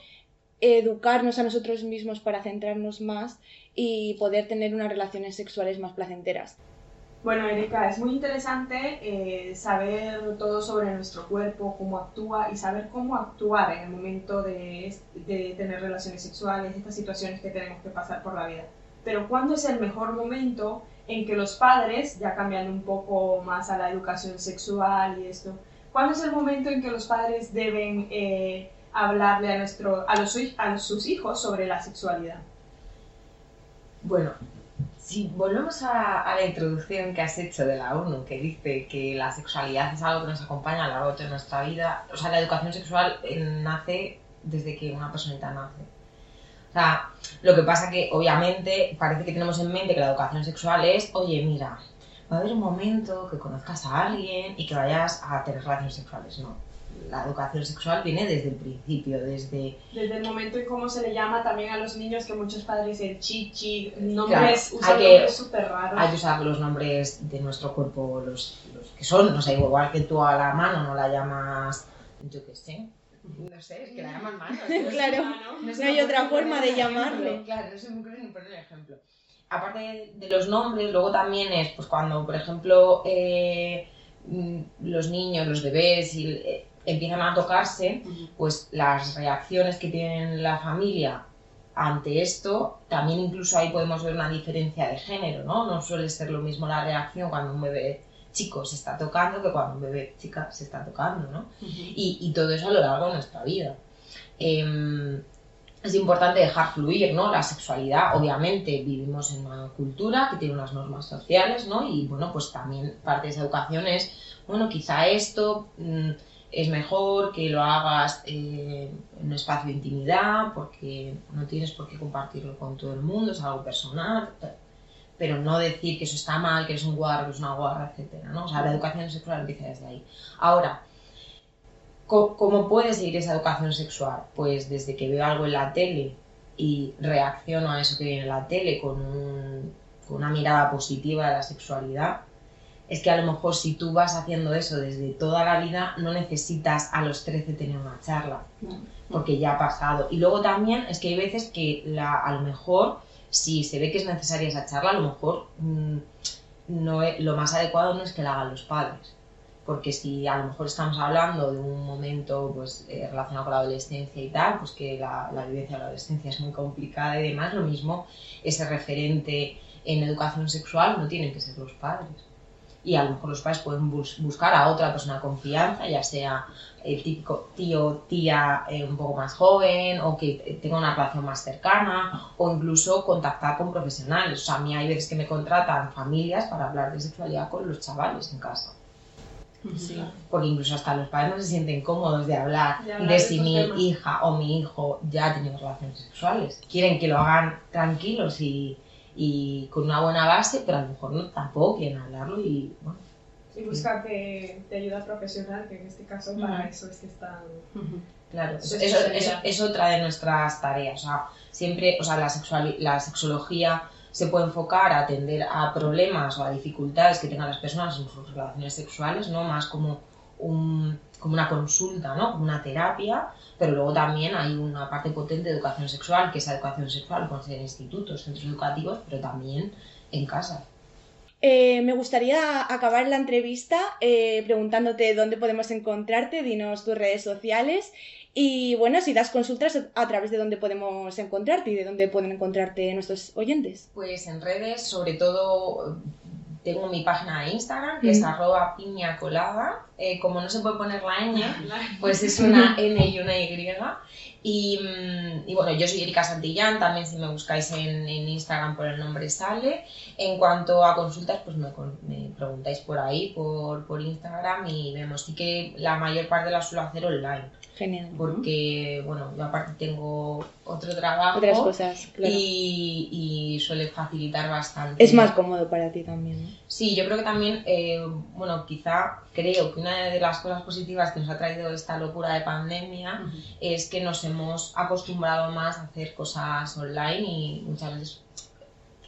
educarnos a nosotros mismos para centrarnos más y poder tener unas relaciones sexuales más placenteras. Bueno, Erika, es muy interesante eh, saber todo sobre nuestro cuerpo, cómo actúa y saber cómo actuar en el momento de, de tener relaciones sexuales, estas situaciones que tenemos que pasar por la vida. Pero ¿cuándo es el mejor momento en que los padres, ya cambiando un poco más a la educación sexual y esto, ¿cuándo es el momento en que los padres deben eh, hablarle a, nuestro, a, los, a sus hijos sobre la sexualidad? Bueno, si volvemos a, la introducción que has hecho de la ONU, que dice que la sexualidad es algo que nos acompaña a lo largo de nuestra vida, o sea, la educación sexual eh, nace desde que una personita nace. O sea, lo que pasa que obviamente parece que tenemos en mente que la educación sexual es, oye, mira, va a haber un momento que conozcas a alguien y que vayas a tener relaciones sexuales. No, la educación sexual viene desde el principio, desde Desde el momento en cómo se le llama también a los niños, que muchos padres el chichi, nombres, Claro, usan hay que- nombres súper raros. Hay que usar los nombres de nuestro cuerpo, los, los que son, no sé, igual que tú a la mano no la llamas, yo qué sé, no sé, es que la llaman mano. es que Claro, no no se hay otra forma de ejemplo, llamarle. Claro, no se me ocurre ni poner el ejemplo. Aparte de, de los nombres, luego también es, pues cuando, por ejemplo, eh, mm, los niños, los bebés y, eh, empiezan a tocarse, pues las reacciones que tienen la familia ante esto, también incluso ahí podemos ver una diferencia de género, ¿no? No suele ser lo mismo la reacción cuando un bebé chico se está tocando que cuando un bebé chica se está tocando, ¿no? y, y todo eso a lo largo de nuestra vida. Em, es importante dejar fluir, ¿no? La sexualidad, obviamente, vivimos en una cultura que tiene unas normas sociales, ¿no? Y bueno, pues también parte de esa educación es, bueno, quizá esto mm, es mejor que lo hagas eh, en un espacio de intimidad, porque no tienes por qué compartirlo con todo el mundo, es algo personal, tal. pero no decir que eso está mal, que eres un guarro, que es una guarra, etcétera, ¿no? O sea, la educación sexual empieza desde ahí. Ahora, ¿Cómo puede seguir esa educación sexual? Pues desde que veo algo en la tele y reacciono a eso que viene en la tele con, un- con una mirada positiva de la sexualidad, es que a lo mejor si tú vas haciendo eso desde toda la vida, no necesitas a los 13 tener una charla, porque ya ha pasado. Y luego también es que hay veces que la, a lo mejor, si se ve que es necesaria esa charla, a lo mejor mm, no es- lo más adecuado no es que la hagan los padres porque si a lo mejor estamos hablando de un momento pues, eh, relacionado con la adolescencia y tal, pues que la, la vivencia de la adolescencia es muy complicada y demás, lo mismo, ese referente en educación sexual no tienen que ser los padres. Y a lo mejor los padres pueden bus- buscar a otra persona de confianza, ya sea el típico tío, tía eh, un poco más joven o que eh, tenga una relación más cercana o incluso contactar con profesionales. O sea, a mí hay veces que me contratan familias para hablar de sexualidad con los chavales en casa porque incluso hasta los padres no se sienten cómodos de hablar De hablar de de si mi temas. hija o mi hijo ya ha tenido relaciones sexuales. Quieren que lo hagan tranquilos y, y con una buena base, pero a lo mejor no, tampoco quieren hablarlo y bueno. Y buscar de, de ayuda profesional, que en este caso para eso es que están... Claro, Su eso, eso- sexualidad. es otra de nuestras tareas. O sea, siempre, o sea, la, sexuali- la sexología se puede enfocar a atender a problemas o a dificultades que tengan las personas en sus relaciones sexuales, ¿no? Más como, un, como una consulta, ¿no? Como una terapia, pero luego también hay una parte potente de educación sexual, que esa educación sexual puede ser en institutos, centros educativos, pero también en casa. Eh, me gustaría acabar la entrevista eh, preguntándote dónde podemos encontrarte, dinos tus redes sociales y bueno, si das consultas a través de dónde podemos encontrarte y de dónde pueden encontrarte nuestros oyentes. Pues en redes, sobre todo tengo mi página de Instagram, que es Mm. arroba piña colada. Eh, como no se puede poner la ñ, pues es una N y una Y. Y, mm, y bueno, yo soy Erika Santillán, también si me buscáis en, en Instagram por el nombre sale. En cuanto a consultas, pues me, me preguntáis por ahí, por, por Instagram y vemos. Sí que la mayor parte la suelo hacer online, Genial. porque bueno, yo aparte tengo otro trabajo Otras cosas, claro. y, y suele facilitar bastante. Es más cómodo para ti también. ¿no? Sí, yo creo que también, eh, bueno, quizá creo que una de las cosas positivas que nos ha traído esta locura de pandemia es que nos hemos acostumbrado más a hacer cosas online y muchas veces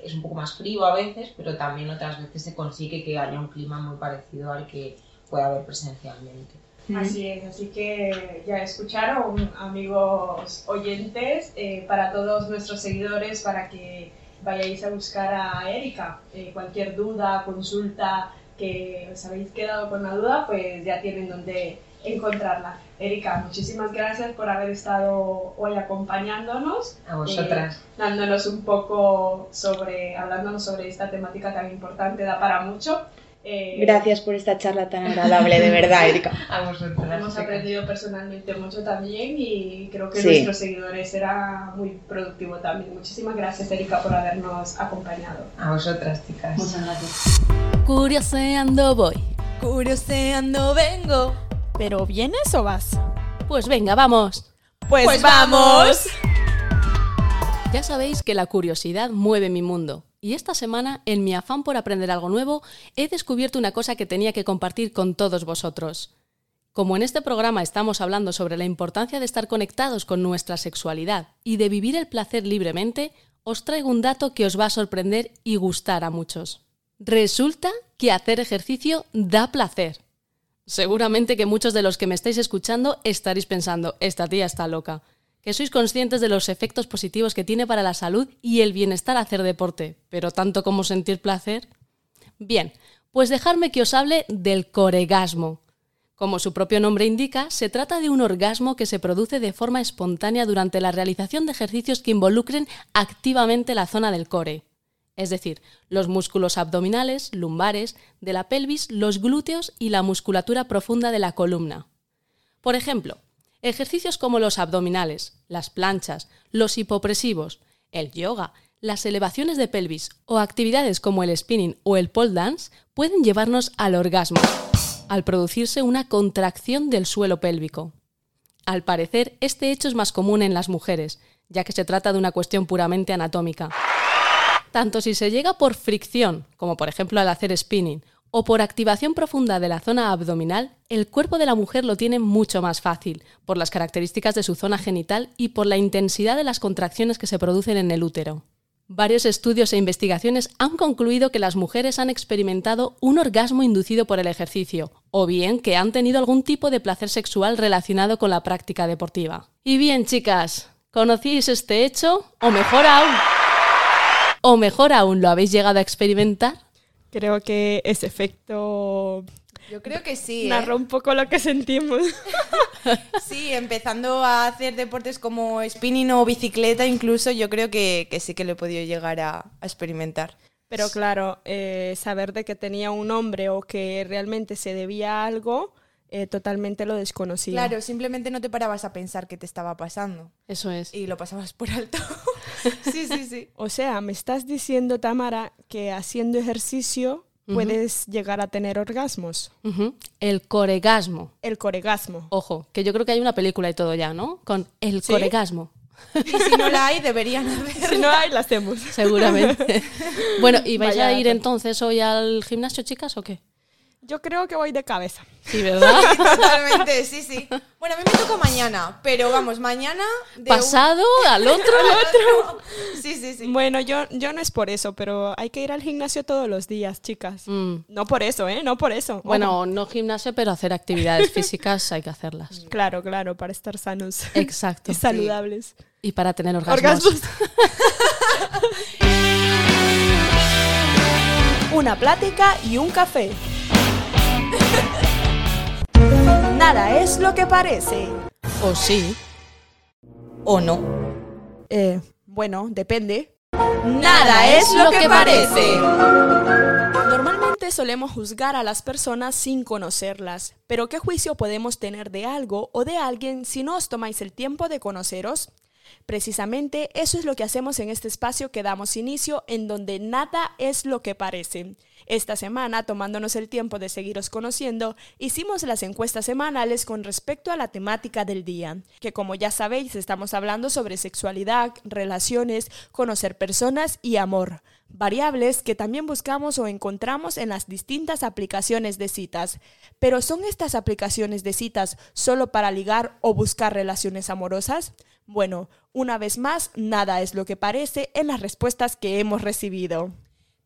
es un poco más frío a veces, pero también otras veces se consigue que haya un clima muy parecido al que puede haber presencialmente. Así es, así que ya escucharon, amigos oyentes, eh, para todos nuestros seguidores, para que vayáis a buscar a Erika. Eh, cualquier duda, consulta, que os habéis quedado con la duda, pues ya tienen donde encontrarla. Erika, muchísimas gracias por haber estado hoy acompañándonos. A vosotras. dándonos un poco sobre, hablándonos sobre esta temática tan importante, da para mucho. Eh, Gracias por esta charla tan agradable, de verdad, Erika. A vosotras. Hemos aprendido personalmente mucho también y creo que Sí. nuestros seguidores será muy productivo también. Muchísimas gracias, Erika, por habernos acompañado. A vosotras, chicas. Curioseando voy. Curioseando vengo. ¿Pero vienes o vas? Pues venga, vamos. Pues, Pues vamos. Ya sabéis que la curiosidad mueve mi mundo. Y esta semana, en mi afán por aprender algo nuevo, he descubierto una cosa que tenía que compartir con todos vosotros. Como en este programa estamos hablando sobre la importancia de estar conectados con nuestra sexualidad y de vivir el placer libremente, os traigo un dato que os va a sorprender y gustar a muchos. Resulta que hacer ejercicio da placer. Seguramente que muchos de los que me estáis escuchando estaréis pensando, esta tía está loca. Que sois conscientes de los efectos positivos que tiene para la salud y el bienestar hacer deporte, pero tanto como sentir placer. Bien, pues dejadme que os hable del coregasmo. Como su propio nombre indica, se trata de un orgasmo que se produce de forma espontánea durante la realización de ejercicios que involucren activamente la zona del core es decir, los músculos abdominales, lumbares, de la pelvis, los glúteos y la musculatura profunda de la columna. Por ejemplo, ejercicios como los abdominales, las planchas, los hipopresivos, el yoga, las elevaciones de pelvis o actividades como el spinning o el pole dance pueden llevarnos al orgasmo, al producirse una contracción del suelo pélvico. Al parecer, este hecho es más común en las mujeres, ya que se trata de una cuestión puramente anatómica tanto si se llega por fricción, como por ejemplo al hacer spinning, o por activación profunda de la zona abdominal, el cuerpo de la mujer lo tiene mucho más fácil, por las características de su zona genital y por la intensidad de las contracciones que se producen en el útero. Varios estudios e investigaciones han concluido que las mujeres han experimentado un orgasmo inducido por el ejercicio, o bien que han tenido algún tipo de placer sexual relacionado con la práctica deportiva. Y bien, chicas, ¿conocíais este hecho? O mejor aún, o mejor aún, ¿lo habéis llegado a experimentar? Creo que ese efecto Yo creo que sí. ¿eh? narra un poco lo que sentimos. Sí, empezando a hacer deportes como spinning o bicicleta, incluso yo creo que, que sí que lo he podido llegar a, a experimentar. Pero claro, eh, saber de que tenía un nombre o que realmente se debía a algo, eh, totalmente lo desconocía. Claro, simplemente no te parabas a pensar qué te estaba pasando Eso es. y lo pasabas por alto. sí, sí, sí. O sea, me estás diciendo, Tamara, que haciendo ejercicio puedes llegar a tener orgasmos. El coregasmo. El coregasmo. Ojo, que yo creo que hay una película y todo ya, ¿no? Con el ¿Sí? coregasmo. Y si no la hay, deberían haber. Si no hay, la hacemos. Seguramente. bueno, ¿y vais Vaya a ir entonces hoy al gimnasio, chicas, o qué? Yo creo que voy de cabeza. Sí, ¿verdad? Totalmente, sí, sí. Bueno, a mí me toca mañana, pero vamos, mañana. de un- Pasado al otro. al otro. Sí, sí, sí. Bueno, yo, yo no es por eso, pero hay que ir al gimnasio todos los días, chicas. Mm. No por eso, ¿eh? No por eso. Ojo. Bueno, no gimnasio, pero hacer actividades físicas hay que hacerlas. Claro, claro, para estar sanos Exacto. y saludables. Y para tener orgasmos. Orgasmos. una plática y un café. Nada es lo que parece. O sí. ¿O no? Eh, bueno, depende. Nada es lo que parece. Normalmente solemos juzgar a las personas sin conocerlas, pero ¿qué juicio podemos tener de algo o de alguien si no os tomáis el tiempo de conoceros? Precisamente eso es lo que hacemos en este espacio que damos inicio, en donde nada es lo que parece. Esta semana, tomándonos el tiempo de seguiros conociendo, hicimos las encuestas semanales con respecto a la temática del día, que como ya sabéis estamos hablando sobre sexualidad, relaciones, conocer personas y amor variables que también buscamos o encontramos en las distintas aplicaciones de citas. Pero ¿son estas aplicaciones de citas solo para ligar o buscar relaciones amorosas? Bueno, una vez más, nada es lo que parece en las respuestas que hemos recibido.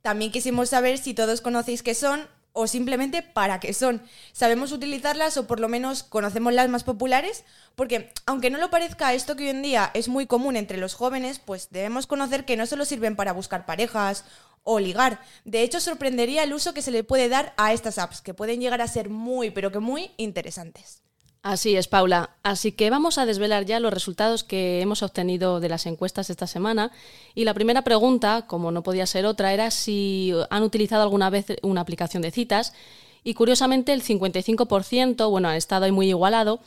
También quisimos saber si todos conocéis qué son o simplemente para qué son. ¿Sabemos utilizarlas o por lo menos conocemos las más populares? Porque aunque no lo parezca, esto que hoy en día es muy común entre los jóvenes, pues debemos conocer que no solo sirven para buscar parejas o ligar. De hecho, sorprendería el uso que se le puede dar a estas apps, que pueden llegar a ser muy, pero que muy interesantes. Así es, Paula. Así que vamos a desvelar ya los resultados que hemos obtenido de las encuestas esta semana. Y la primera pregunta, como no podía ser otra, era si han utilizado alguna vez una aplicación de citas. Y curiosamente el 55%, bueno, ha estado ahí muy igualado,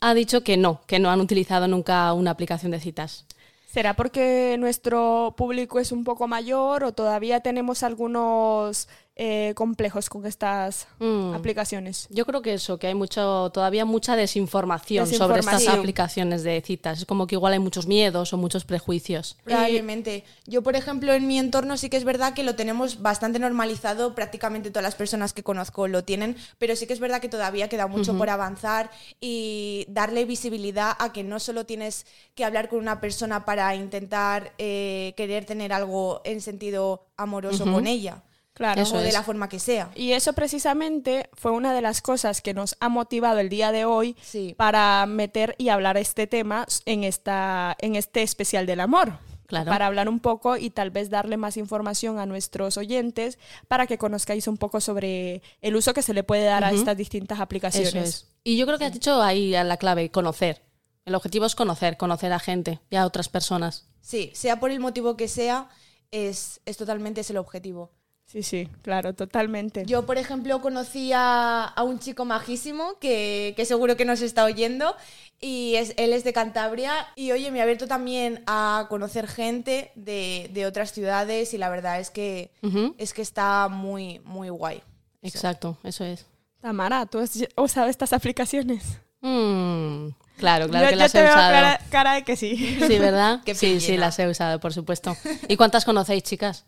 ha dicho que no, que no han utilizado nunca una aplicación de citas. ¿Será porque nuestro público es un poco mayor o todavía tenemos algunos eh, complejos con estas Mm. aplicaciones? Yo creo que eso, que hay mucho, todavía mucha desinformación, sobre estas aplicaciones de citas. Es como que igual hay muchos miedos o muchos prejuicios. Probablemente. Yo, por ejemplo, en mi entorno sí que es verdad que lo tenemos bastante normalizado, prácticamente todas las personas que conozco lo tienen, pero sí que es verdad que todavía queda mucho por avanzar y darle visibilidad a que no solo tienes que hablar con una persona para intentar eh, querer tener algo en sentido amoroso con ella, Claro. Eso o de es. la forma que sea. Y eso precisamente fue una de las cosas que nos ha motivado el día de hoy Sí. para meter y hablar este tema en, esta, en este especial del amor. Claro. Para hablar un poco y tal vez darle más información a nuestros oyentes para que conozcáis un poco sobre el uso que se le puede dar a estas distintas aplicaciones. Eso es. Y yo creo que has dicho ahí a la clave, conocer. El objetivo es conocer, conocer a gente y a otras personas. Sí, sea por el motivo que sea, es, es totalmente ese el objetivo. Sí, sí, claro, totalmente. Yo, por ejemplo, conocí a, a un chico majísimo que, que seguro que nos está oyendo y es, él es de Cantabria y oye, me ha abierto también a conocer gente de, de otras ciudades y la verdad es que, es que está muy, muy guay. Exacto, eso es. Tamara, ¿tú has usado estas aplicaciones? Mm, claro, claro Yo- que yo las te he veo usado. cara, cara de que sí. Sí, ¿verdad? Qué sí, sí, las he usado, por supuesto. ¿Y cuántas conocéis, chicas?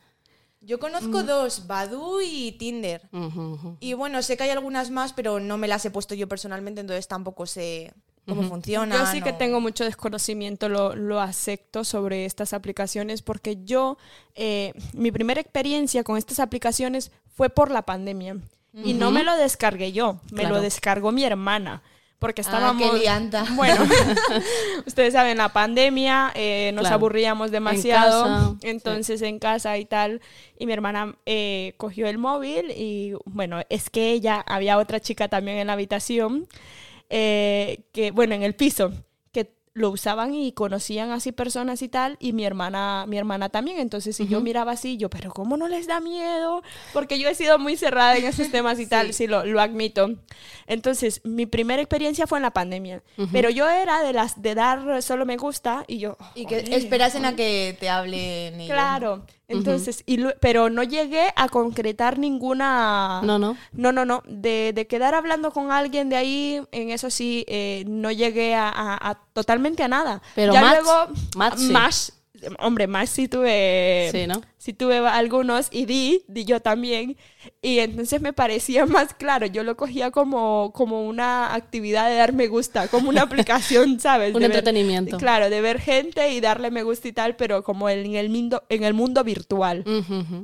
Yo conozco dos, Badu y Tinder. Y bueno, sé que hay algunas más, pero no me las he puesto yo personalmente, entonces tampoco sé cómo funciona. Yo sí que tengo mucho desconocimiento, lo, lo acepto sobre estas aplicaciones porque yo, eh, mi primera experiencia con estas aplicaciones fue por la pandemia. Y no me lo descargué yo, me Claro. lo descargó mi hermana. Porque Ah, estábamos... qué lianta. Bueno, ustedes saben, la pandemia, eh, nos Claro. aburríamos demasiado, entonces en casa y tal, y mi hermana eh, cogió el móvil y bueno, es que ella, había otra chica también en la habitación, eh, que bueno, en el piso, lo usaban y conocían así personas y tal, y mi hermana, mi hermana también, entonces si yo miraba así, yo, pero ¿cómo no les da miedo? Porque yo he sido muy cerrada en esos temas y tal, sí, lo, lo admito. Entonces, mi primera experiencia fue en la pandemia, pero yo era de las de dar solo me gusta y yo... Y que esperasen a que te hablen. ellos. Entonces, y lu- pero no llegué a concretar ninguna... No, no. No, no, no. De, de quedar hablando con alguien de ahí, en eso sí, eh, no llegué a, a- a- totalmente a nada. Pero ya match- luego, match sí. más, hombre, más sí tuve... Sí, ¿no? Sí tuve algunos y di, di yo también. Y entonces me parecía más claro. Yo lo cogía como, como una actividad de dar me gusta, como una aplicación, ¿sabes? Un De ver- entretenimiento. claro, de ver gente y darle me gusta y tal, pero como en el mundo, en el mundo virtual.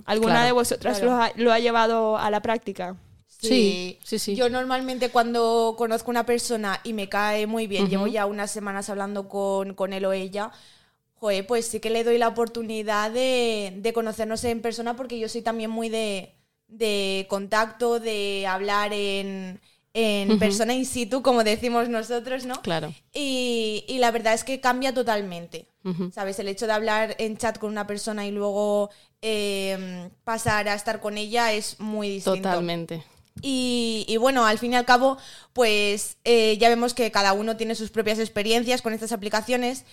¿Alguna Claro. de vosotras claro. lo, ha, lo ha llevado a la práctica? Sí, sí, sí. Yo normalmente cuando conozco a una persona y me cae muy bien, llevo ya unas semanas hablando con, con él o ella, joder, pues sí que le doy la oportunidad de, de conocernos en persona porque yo soy también muy de, de contacto, de hablar en, en persona in situ, como decimos nosotros, ¿no? Claro. Y, y la verdad es que cambia totalmente. ¿Sabes? El hecho de hablar en chat con una persona y luego eh, pasar a estar con ella es muy distinto. Totalmente. Y, y bueno, al fin y al cabo, pues eh, ya vemos que cada uno tiene sus propias experiencias con estas aplicaciones.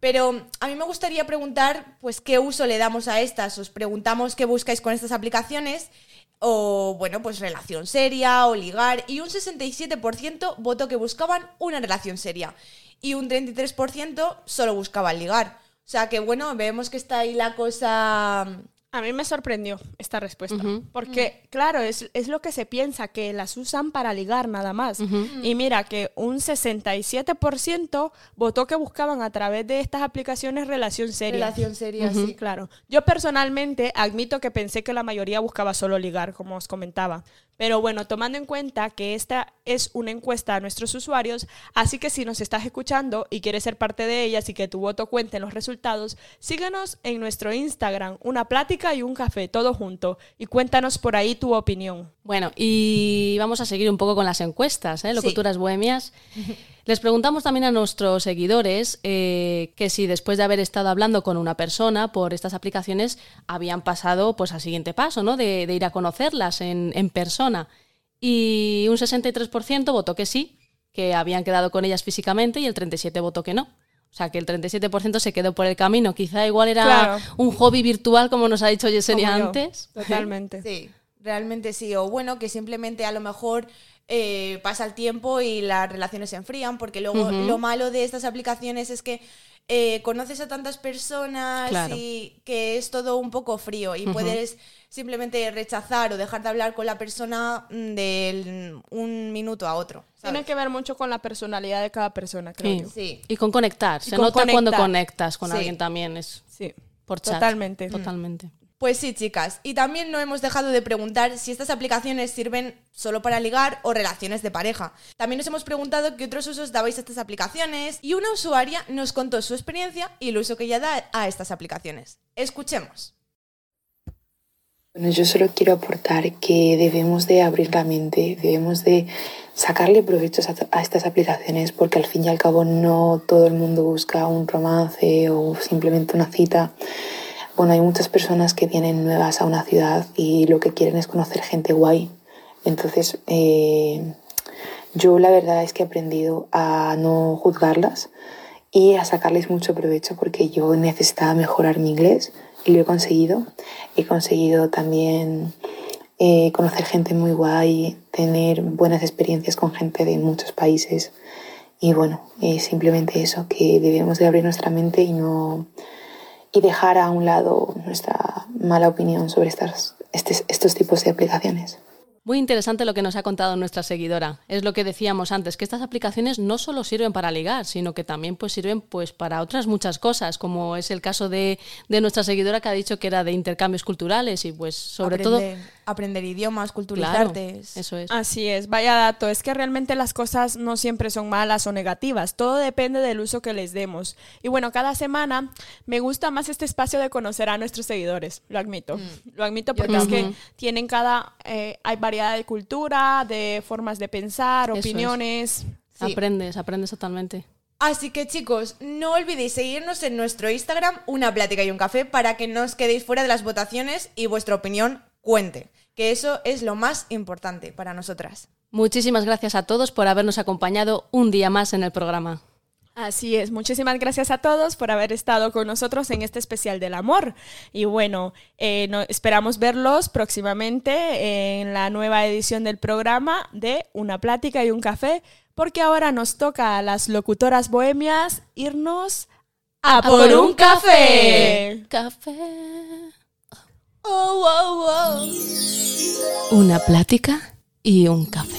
Pero a mí me gustaría preguntar, pues, qué uso le damos a estas. Os preguntamos qué buscáis con estas aplicaciones. O, bueno, pues relación seria o ligar. Y un 67% votó que buscaban una relación seria. Y un 33% solo buscaban ligar. O sea que, bueno, vemos que está ahí la cosa... A mí me sorprendió esta respuesta, porque claro, es, es lo que se piensa, que las usan para ligar nada más. Y mira que un 67% votó que buscaban a través de estas aplicaciones relación seria. Relación seria, Sí, sí. claro. Yo personalmente admito que pensé que la mayoría buscaba solo ligar, como os comentaba. Pero bueno, tomando en cuenta que esta es una encuesta a nuestros usuarios, así que si nos estás escuchando y quieres ser parte de ellas y que tu voto cuente en los resultados, síguenos en nuestro Instagram, una plática y un café, todo junto, y cuéntanos por ahí tu opinión. Bueno, y vamos a seguir un poco con las encuestas, ¿eh? Locuturas bohemias. Les preguntamos también a nuestros seguidores eh, que si después de haber estado hablando con una persona por estas aplicaciones habían pasado pues al siguiente paso, ¿no? De, de ir a conocerlas en, en persona. Y un 63% votó que sí, que habían quedado con ellas físicamente y el 37% votó que no. O sea, que el 37% se quedó por el camino. Quizá igual era Claro. un hobby virtual, como nos ha dicho Yesenia antes. Totalmente. Sí, realmente sí. O bueno, que simplemente a lo mejor eh, pasa el tiempo y las relaciones se enfrían, porque luego lo malo de estas aplicaciones es que eh, conoces a tantas personas Claro. y que es todo un poco frío y puedes simplemente rechazar o dejar de hablar con la persona mm, de un minuto a otro. ¿sabes? Tiene que ver mucho con la personalidad de cada persona, creo Sí. yo. Sí. Y con conectar. Y Se con nota cuando conectar. conectas con Sí. alguien también. Es Sí, por chat. totalmente. Totalmente. Pues sí, chicas. Y también no hemos dejado de preguntar si estas aplicaciones sirven solo para ligar o relaciones de pareja. También nos hemos preguntado qué otros usos dabais a estas aplicaciones y una usuaria nos contó su experiencia y el uso que ella da a estas aplicaciones. Escuchemos. Bueno, yo solo quiero aportar que debemos de abrir la mente, debemos de sacarle provechos a, a estas aplicaciones porque al fin y al cabo no todo el mundo busca un romance o simplemente una cita. Bueno, hay muchas personas que vienen nuevas a una ciudad y lo que quieren es conocer gente guay. Entonces, eh, yo la verdad es que he aprendido a no juzgarlas y a sacarles mucho provecho porque yo necesitaba mejorar mi inglés y lo he conseguido. He conseguido también eh, conocer gente muy guay, tener buenas experiencias con gente de muchos países y bueno, eh, simplemente eso, que debemos de abrir nuestra mente y no y dejar a un lado nuestra mala opinión sobre estas, estes- estos tipos de aplicaciones. Muy interesante lo que nos ha contado nuestra seguidora. Es lo que decíamos antes, que estas aplicaciones no solo sirven para ligar, sino que también pues, sirven pues, para otras muchas cosas, como es el caso de, de nuestra seguidora que ha dicho que era de intercambios culturales y pues sobre aprender, aprender idiomas. Claro, culturizarte. es- eso es. Así es, vaya dato, es que realmente las cosas no siempre son malas o negativas, todo depende del uso que les demos. Y bueno, cada semana me gusta más este espacio de conocer a nuestros seguidores, lo admito, lo admito porque es que tienen cada, eh, hay variedad de cultura, de formas de pensar, Eso opiniones. Sí. Aprendes, aprendes totalmente. Así que chicos, no olvidéis seguirnos en nuestro Instagram, una plática y un café, para que no os quedéis fuera de las votaciones y vuestra opinión cuente, que eso es lo más importante para nosotras. Muchísimas gracias a todos por habernos acompañado un día más en el programa. Así es, muchísimas gracias a todos por haber estado con nosotros en este especial del amor. Y bueno, eh, no- esperamos verlos próximamente en la nueva edición del programa de Una plática y un café, porque ahora nos toca a las locutoras bohemias irnos a, por un café. Café. Oh. Una plática y un café.